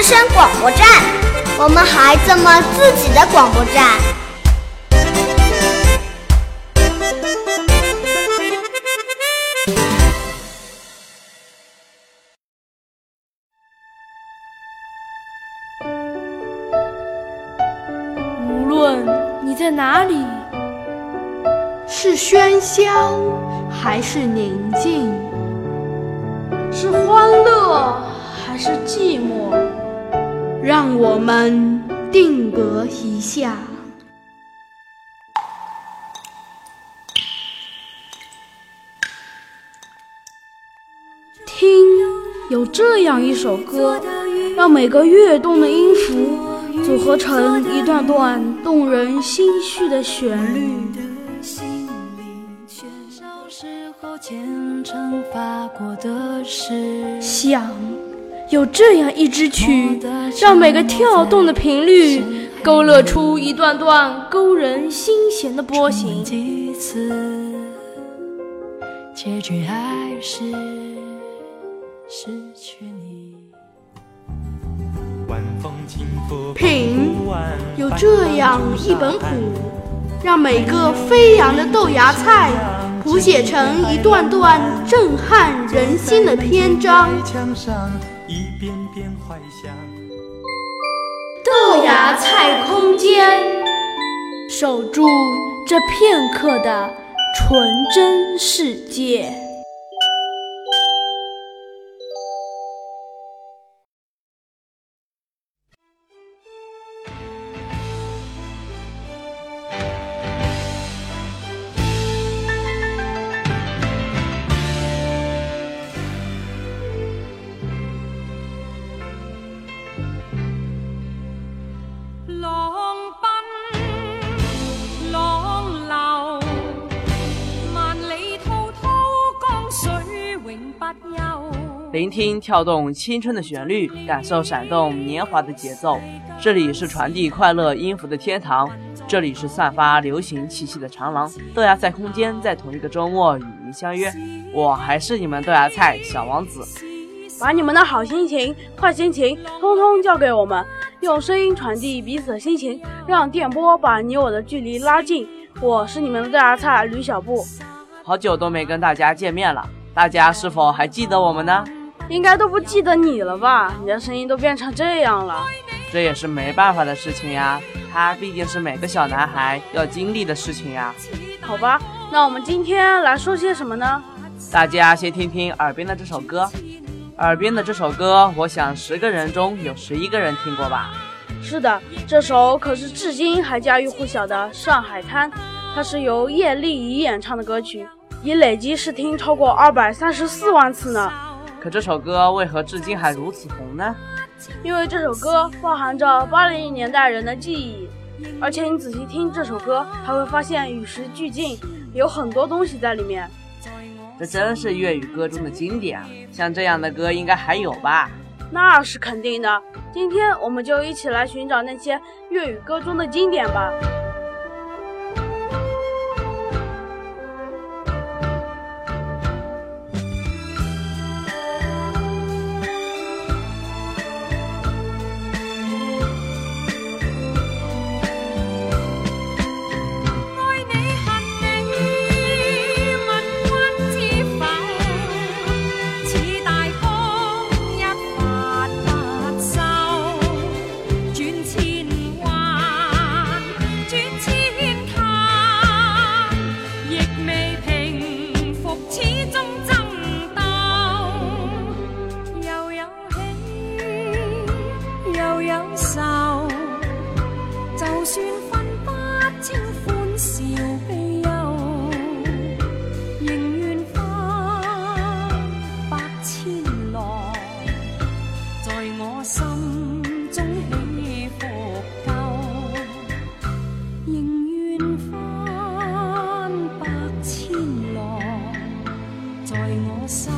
之声广播站，我们孩子们自己的广播站。无论你在哪里？是喧嚣还是宁静？是欢乐还是寂寞？让我们定格一下。听，有这样一首歌，让每个跃动的音符。组合成一段段动人心绪的旋律。想有这样一支曲，让每个跳动的频率勾勒出一段段勾人心弦的波形。结局还是失去你。品有这样一本谱，让每个飞扬的豆芽菜谱写成一段段震撼人心的篇章。豆芽菜空间，守住这片刻的纯真世界。聆听跳动青春的旋律，感受闪动年华的节奏。这里是传递快乐音符的天堂，这里是散发流行气息的长廊。豆芽菜空间在同一个周末与您相约，我还是你们豆芽菜小王子。把你们的好心情、坏心情通通交给我们，用声音传递彼此的心情，让电波把你我的距离拉近。我是你们的豆芽菜吕小布，好久都没跟大家见面了，大家是否还记得我们呢？应该都不记得你了吧？你的声音都变成这样了，这也是没办法的事情呀。他毕竟是每个小男孩要经历的事情呀。好吧，那我们今天来说些什么呢？大家先听听耳边的这首歌。耳边的这首歌，我想十个人中有十一个人听过吧？是的，这首可是至今还家喻户晓的《上海滩》，它是由叶丽仪演唱的歌曲，已累计试听超过二百三十四万次呢。可这首歌为何至今还如此红呢？因为这首歌包含着八零年代人的记忆，而且你仔细听这首歌，还会发现与时俱进，有很多东西在里面。这真是粤语歌中的经典，像这样的歌应该还有吧？那是肯定的。今天我们就一起来寻找那些粤语歌中的经典吧。在我心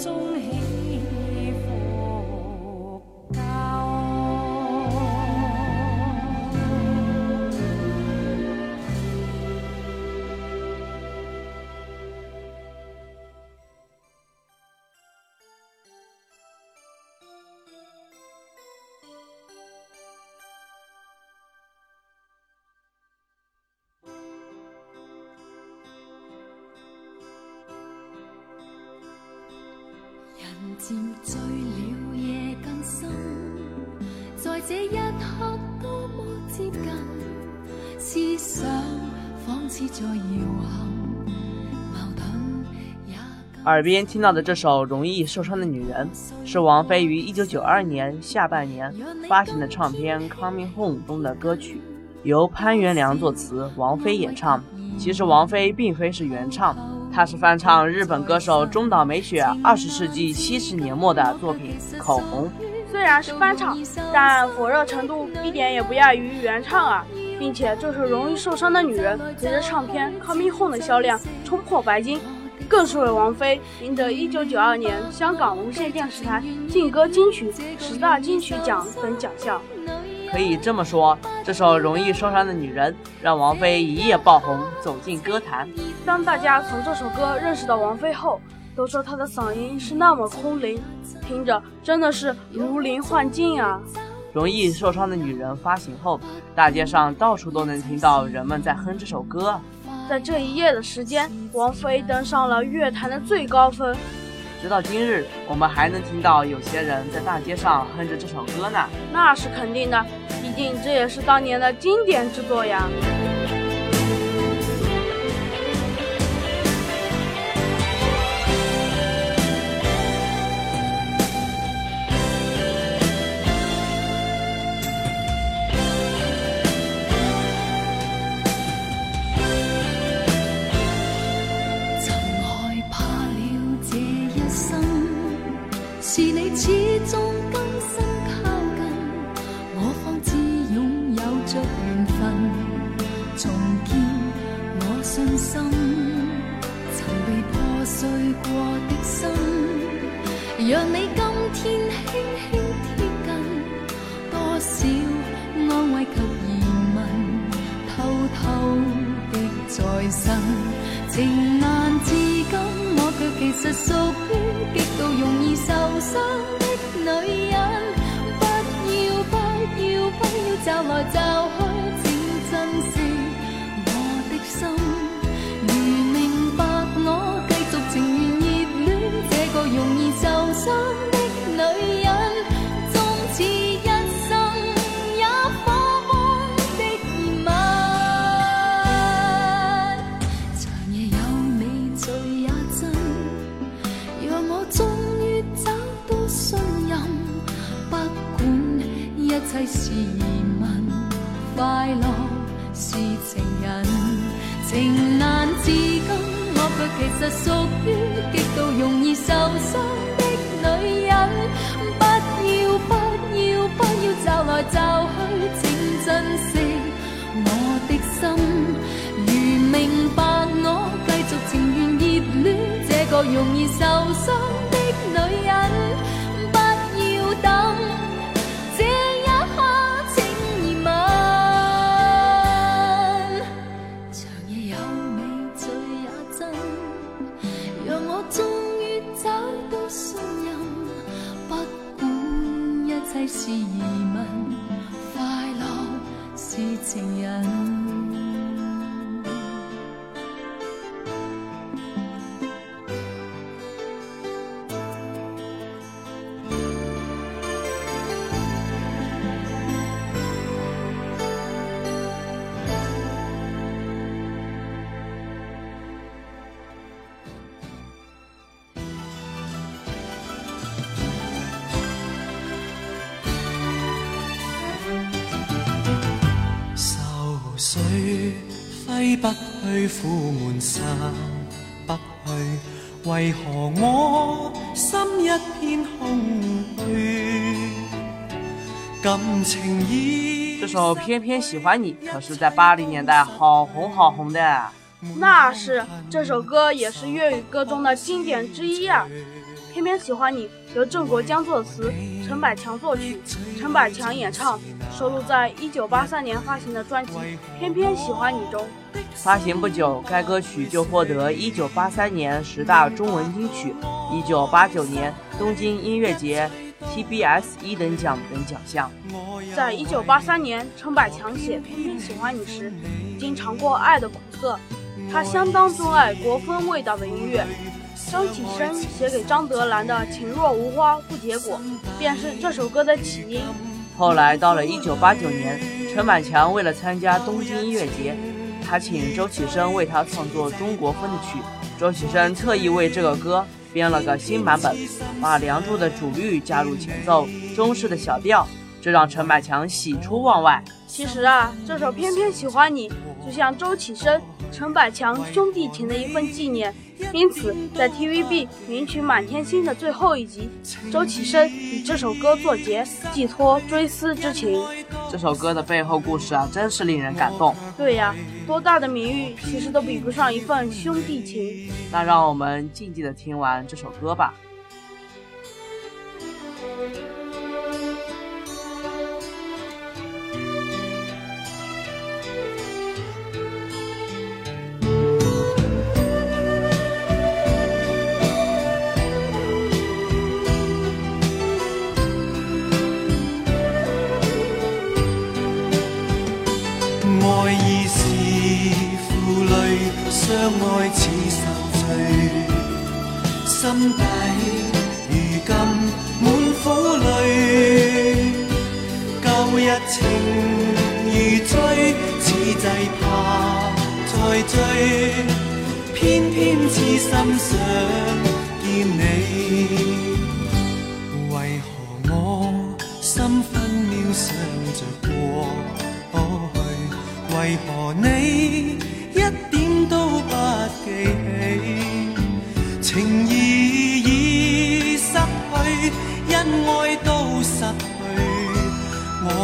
中起。耳边听到的这首《容易受伤的女人》，是王菲于1992年下半年发行的唱片《Coming Home》中的歌曲，由潘元良作词，王菲演唱。其实王菲并非是原唱，她是翻唱日本歌手中岛美雪二十世纪七十年末的作品《口红》。虽然是翻唱，但火热程度一点也不亚于原唱啊！并且这首《容易受伤的女人》随着唱片《Coming Home》的销量冲破白金。更是为王菲赢得1992年香港无线电视台劲歌金曲十大金曲奖等奖项。可以这么说，这首《容易受伤的女人》让王菲一夜爆红，走进歌坛。当大家从这首歌认识到王菲后，都说她的嗓音是那么空灵，听着真的是如临幻境啊！《容易受伤的女人》发行后，大街上到处都能听到人们在哼这首歌。在这一夜的时间，王菲登上了乐坛的最高峰。直到今日，我们还能听到有些人在大街上哼着这首歌呢。那是肯定的，毕竟这也是当年的经典之作呀。今天轻轻贴近，多少安慰及疑问，偷偷的在身。情难自禁，我却其实属于极度容易受伤的女人。不要不要不要找来找去，请珍惜我的心。心的女人终此一生也火般的热吻长夜有你醉也真让我终于找到信任。不管一切是疑问快乐是情人情难自禁我却其实属于极度容易受伤不要不要不要找来找去，请珍惜我的心。如明白我，继续情愿热恋这个容易受伤的女人。是疑问，快乐是情人。不去苦闷散不去，为何我心一片空虚？感情已。这首偏偏喜欢你，可是在八零年代好红好红的。那是，这首歌也是粤语歌中的经典之一啊。偏偏喜欢你，由郑国江作词，陈百强作曲，陈百强演唱。收录在一九八三年发行的专辑《偏偏喜欢你》中。发行不久，该歌曲就获得1983年十大中文金曲、1989年东京音乐节 TBS 一等奖等奖项。在一九八三年，陈百强写《偏偏喜欢你》时，已经尝过爱的苦涩。他相当钟爱国风味道的音乐，张启生写给张德兰的“情若无花不结果”便是这首歌的起因。后来到了1989年，陈百强为了参加东京音乐节，他请周启生为他创作中国风的曲。周启生特意为这个歌编了个新版本，把《梁祝》的主律加入前奏，中式的小调，这让陈百强喜出望外。其实啊，这首《偏偏喜欢你》就像周启生、陈百强兄弟情的一份纪念。因此，在 TVB《名曲满天星》的最后一集，周启生以这首歌作结，寄托追思之情。这首歌的背后故事啊，真是令人感动。对呀，多大的名誉，其实都比不上一份兄弟情。那让我们静静的听完这首歌吧。情如醉，似祭怕再追，偏偏痴心想见你。为何我心分秒想着过去？为何你一点都不记起？情意。已失去，恩爱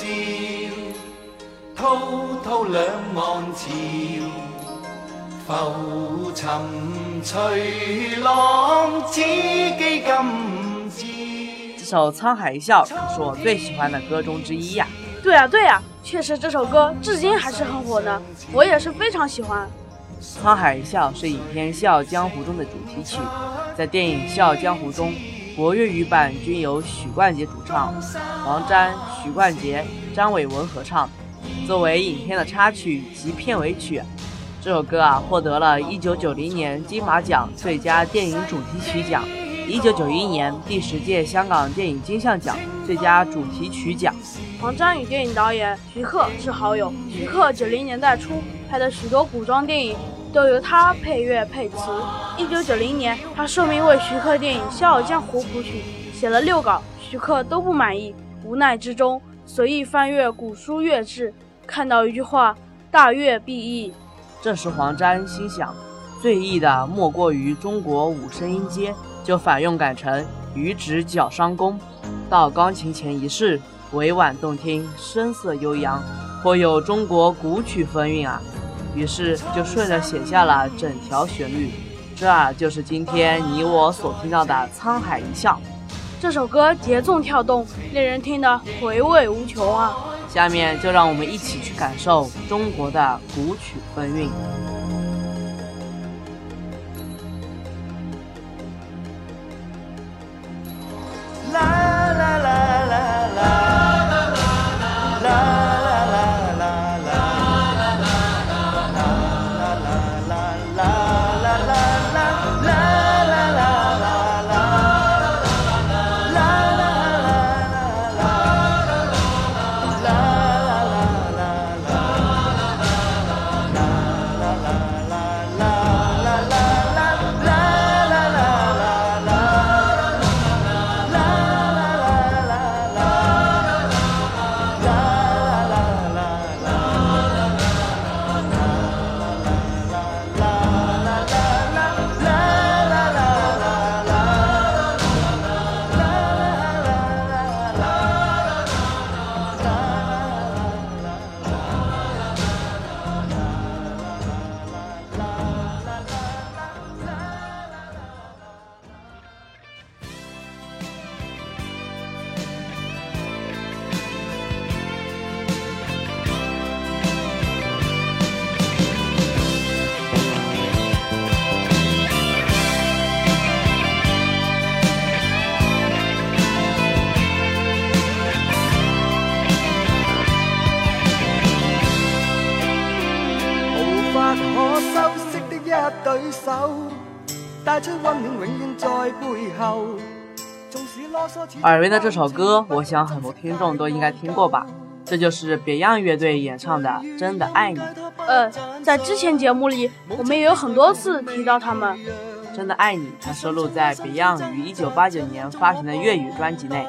笑，滔滔两岸潮，浮沉随浪，此际今朝。这首《沧海一笑》是我最喜欢的歌中之一呀。对呀对呀，确实这首歌至今还是很火呢，我也是非常喜欢。《沧海一笑》是影片《笑傲江湖》中的主题曲，在电影《笑傲江湖》中。国粤语版均由许冠杰主唱，王沾、许冠杰、张伟文合唱。作为影片的插曲及片尾曲，这首歌啊获得了一九九零年金马奖最佳电影主题曲奖，一九九一年第十届香港电影金像奖最佳主题曲奖。王沾与电影导演徐克是好友，徐克九零年代初拍的许多古装电影。都由他配乐配词。一九九零年，他受命为徐克电影《笑傲江湖》谱曲，写了六稿，徐克都不满意。无奈之中，随意翻阅古书乐志，看到一句话：“大乐必易。”这时黄沾心想，最易的莫过于中国五声音阶，就反用改成“鱼指脚伤弓”。到钢琴前一试，委婉动听，声色悠扬，颇有中国古曲风韵啊。于是就顺着写下了整条旋律，这就是今天你我所听到的《沧海一笑》。这首歌节奏跳动，令人听得回味无穷啊！下面就让我们一起去感受中国的古曲风韵。耳边的这首歌，我想很多听众都应该听过吧？这就是 Beyond 乐队演唱的《真的爱你》。呃，在之前节目里，我们也有很多次提到他们。《真的爱你》它收录在 Beyond 于1989年发行的粤语专辑内。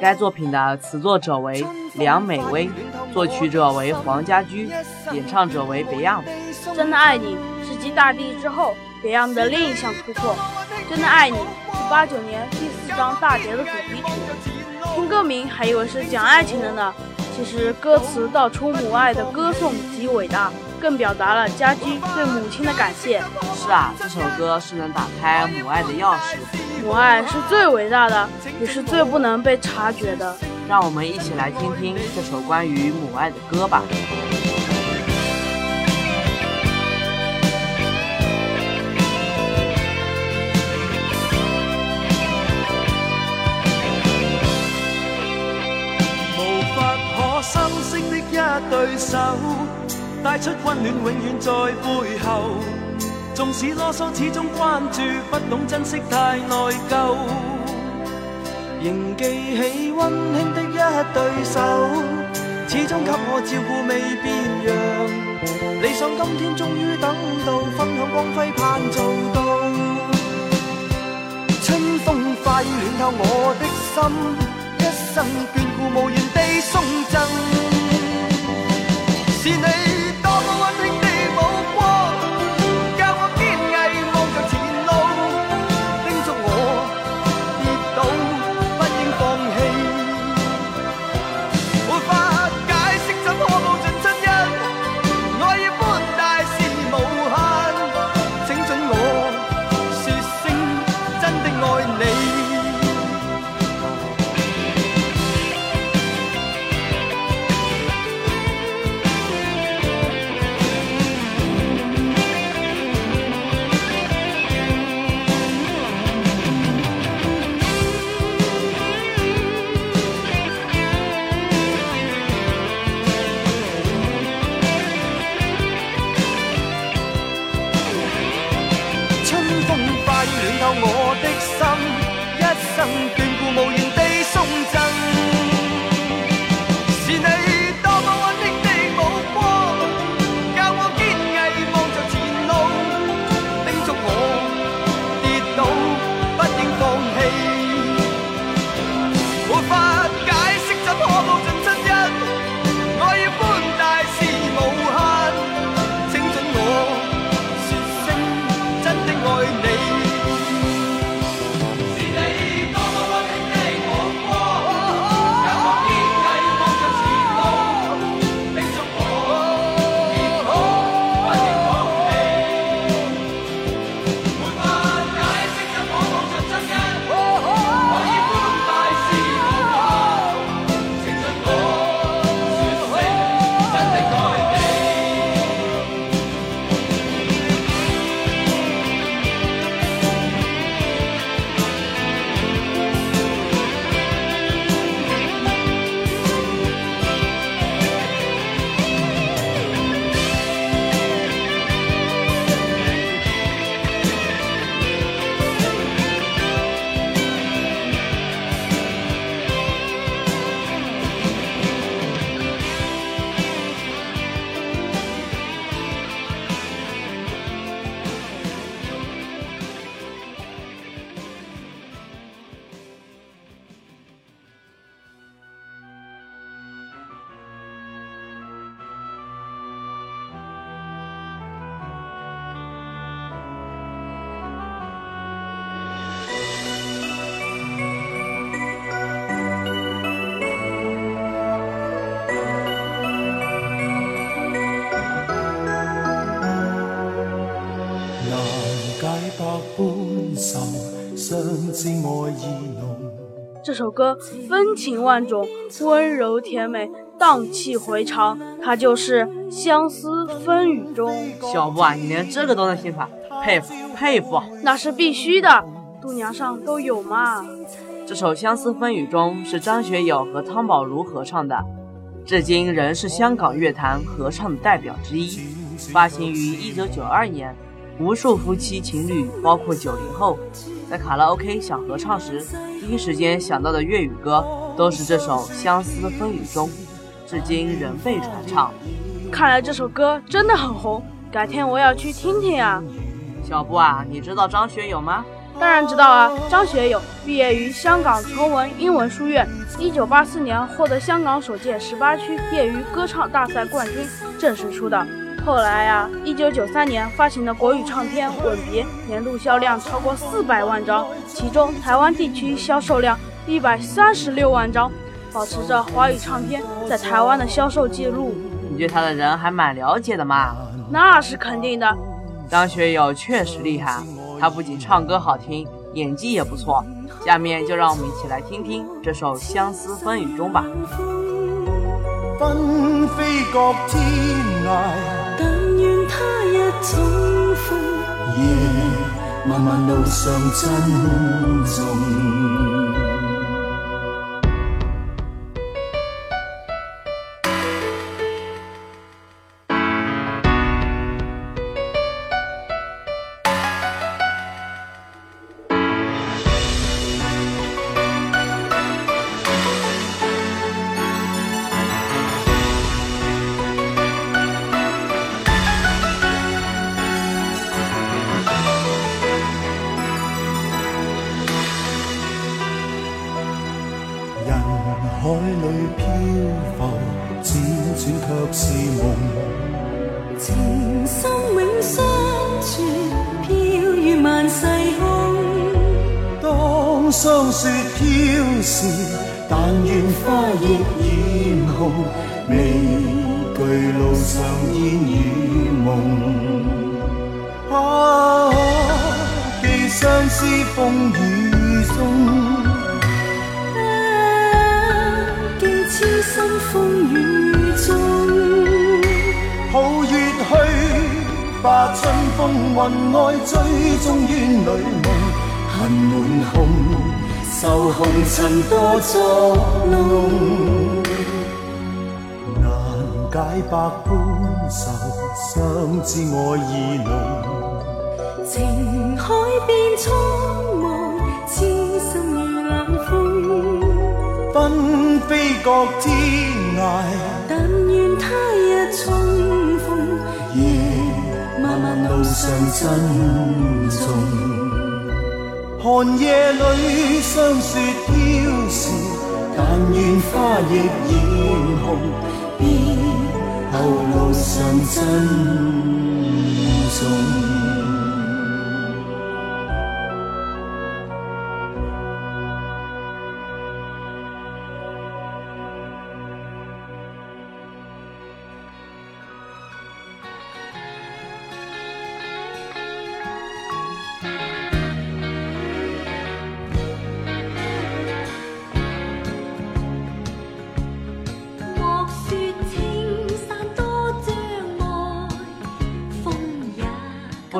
该作品的词作者为梁美薇，作曲者为黄家驹，演唱者为 Beyond。《真的爱你》是继《大地》之后 Beyond 的另一项突破。《真的爱你》是八九年第四张大碟的主题曲，听歌名还以为是讲爱情的呢。其实歌词道出母爱的歌颂及伟大，更表达了家驹对母亲的感谢。是啊，这首歌是能打开母爱的钥匙。母爱是最伟大的，也是最不能被察觉的。让我们一起来听听这首关于母爱的歌吧。深色的一对手带出温暖，永远在背后。纵使啰嗦，始终关注，不懂珍惜，太内疚。仍记起温馨的一对手，始终给我照顾，未变样。理想今天终于等到，分享光辉，盼做到。春风化雨暖透我的心，一生眷顾，无言地送赠。是你。这首歌风情万种，温柔甜美，荡气回肠，它就是《相思风雨中》。小布啊，你连这个都能欣赏，佩服佩服！那是必须的，度娘上都有嘛。这首《相思风雨中》是张学友和汤宝如合唱的，至今仍是香港乐坛合唱的代表之一。发行于一九九二年。无数夫妻情侣，包括九零后，在卡拉 OK 想合唱时，第一时间想到的粤语歌都是这首《相思风雨中》，至今仍被传唱。看来这首歌真的很红，改天我要去听听啊。小布啊，你知道张学友吗？当然知道啊，张学友毕业于香港崇文英文书院，一九八四年获得香港首届十八区业余歌唱大赛冠军，正式出道。后来啊，一九九三年发行的国语唱片《吻别》年度销量超过四百万张，其中台湾地区销售量一百三十六万张，保持着华语唱片在台湾的销售记录。你对他的人还蛮了解的嘛？那是肯定的。张学友确实厉害。他不仅唱歌好听，演技也不错。下面就让我们一起来听听这首《相思风雨中》吧。纷飞各天涯，愿他日重逢。夜漫漫路上珍重。但愿花叶艳红，未惧路上烟雨梦。啊，寄相思风雨中。心风雨中，抱月去，把春风云外追踪怨侣梦，恨满胸，受红尘多作弄，难解百般愁，相知爱意浓，情海变苍茫，痴心遇冷风。纷飞各天涯，但愿他日重逢。夜漫漫路上珍重，寒夜里霜雪飘时，但愿花亦艳红。别后路上珍重。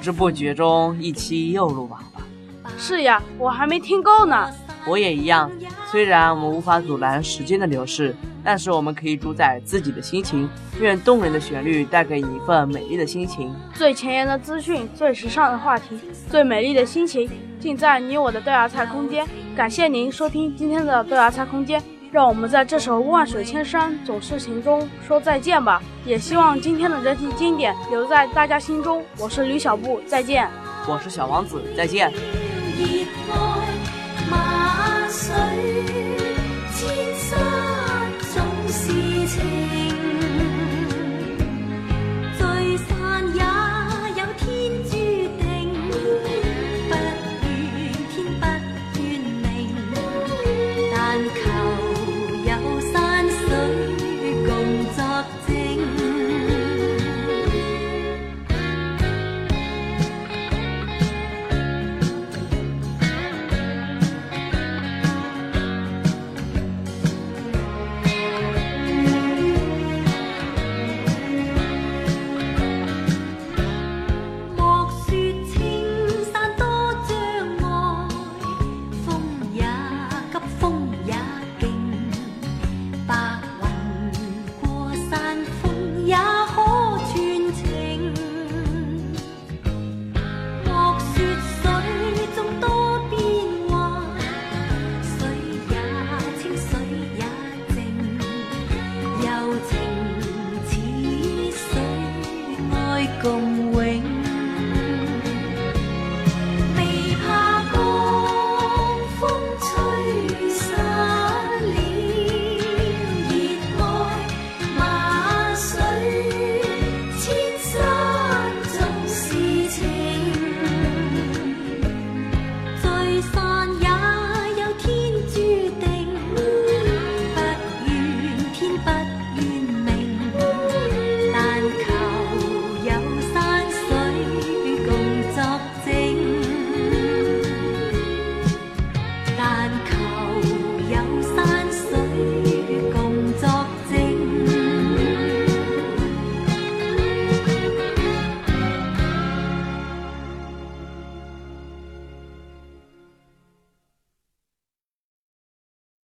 知不觉中，一期又录完了。是呀，我还没听够呢。我也一样。虽然我们无法阻拦时间的流逝，但是我们可以主宰自己的心情。愿动人的旋律带给你一份美丽的心情。最前沿的资讯，最时尚的话题，最美丽的心情，尽在你我的豆芽菜空间。感谢您收听今天的豆芽菜空间。让我们在这首万水千山总是情中说再见吧，也希望今天的这期经典留在大家心中。我是吕小布，再见。我是小王子，再见。马水千山总是情。up